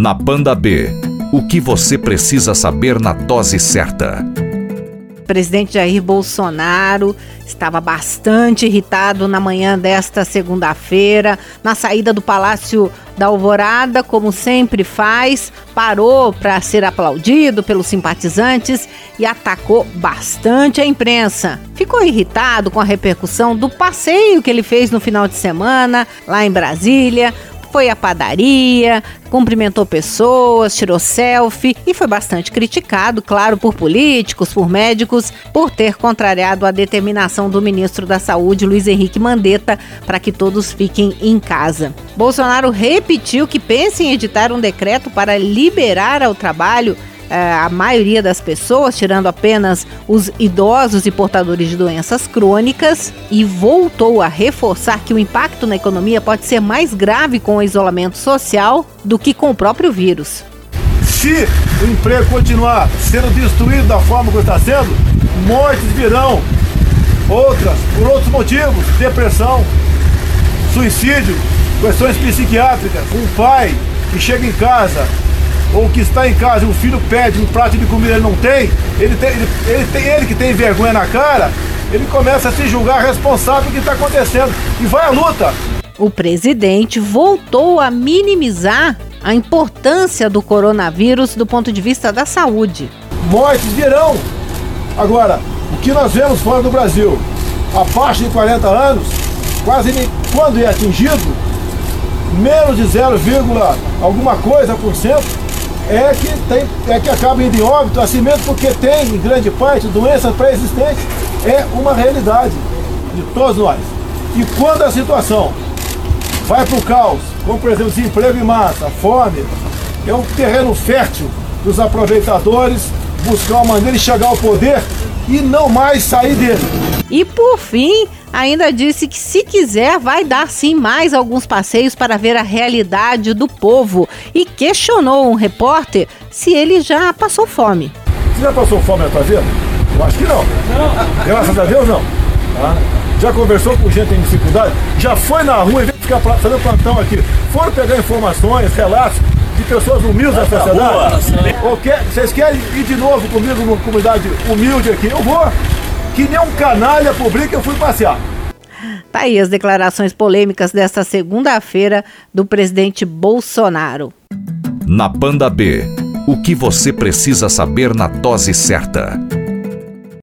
Na Banda B, o que você precisa saber na dose certa. O presidente Jair Bolsonaro estava bastante irritado na manhã desta segunda-feira, na saída do Palácio da Alvorada, como sempre faz, parou para ser aplaudido pelos simpatizantes e atacou bastante a imprensa. Ficou irritado com a repercussão do passeio que ele fez no final de semana lá em Brasília, foi à padaria, cumprimentou pessoas, tirou selfie e foi bastante criticado, claro, por políticos, por médicos, por ter contrariado a determinação do ministro da Saúde, Luiz Henrique Mandetta, para que todos fiquem em casa. Bolsonaro repetiu que pensa em editar um decreto para liberar ao trabalho a maioria das pessoas, tirando apenas os idosos e portadores de doenças crônicas, e voltou a reforçar que o impacto na economia pode ser mais grave com o isolamento social do que com o próprio vírus. Se o emprego continuar sendo destruído da forma que está sendo, mortes virão. Outras, por outros motivos, depressão, suicídio, questões psiquiátricas. Um pai que chega em casa ou que está em casa e o filho pede um prato de comida e ele não tem, ele, tem, ele, ele, tem, ele que tem vergonha na cara, ele começa a se julgar responsável do que está acontecendo e vai à luta. O presidente voltou a minimizar a importância do coronavírus do ponto de vista da saúde. Mortes virão. Agora, o que nós vemos fora do Brasil, abaixo de 40 anos, quase quando é atingido, menos de 0, alguma coisa por cento, é que, tem, é que acaba indo em óbito, assim mesmo porque tem, em grande parte, doenças pré-existentes, é uma realidade de todos nós. E quando a situação vai para o caos, como por exemplo desemprego em massa, fome, é um terreno fértil dos aproveitadores buscar uma maneira de chegar ao poder e não mais sair dele. E por fim, ainda disse que se quiser vai dar sim mais alguns passeios para ver a realidade do povo e questionou um repórter se ele já passou fome. Você já passou fome na tua vida? Eu acho que não. não. Graças a Deus não. Tá? Já conversou com gente em dificuldade? Já foi na rua e veio ficar fazendo plantão aqui? Foram pegar informações, relatos de pessoas humildes da sociedade? Ou quer, vocês querem ir de novo comigo numa comunidade humilde aqui? Eu vou. Que nem um canalha publica, eu fui passear. Tá aí as declarações polêmicas desta segunda-feira do presidente Bolsonaro. Na Banda B, o que você precisa saber na dose certa.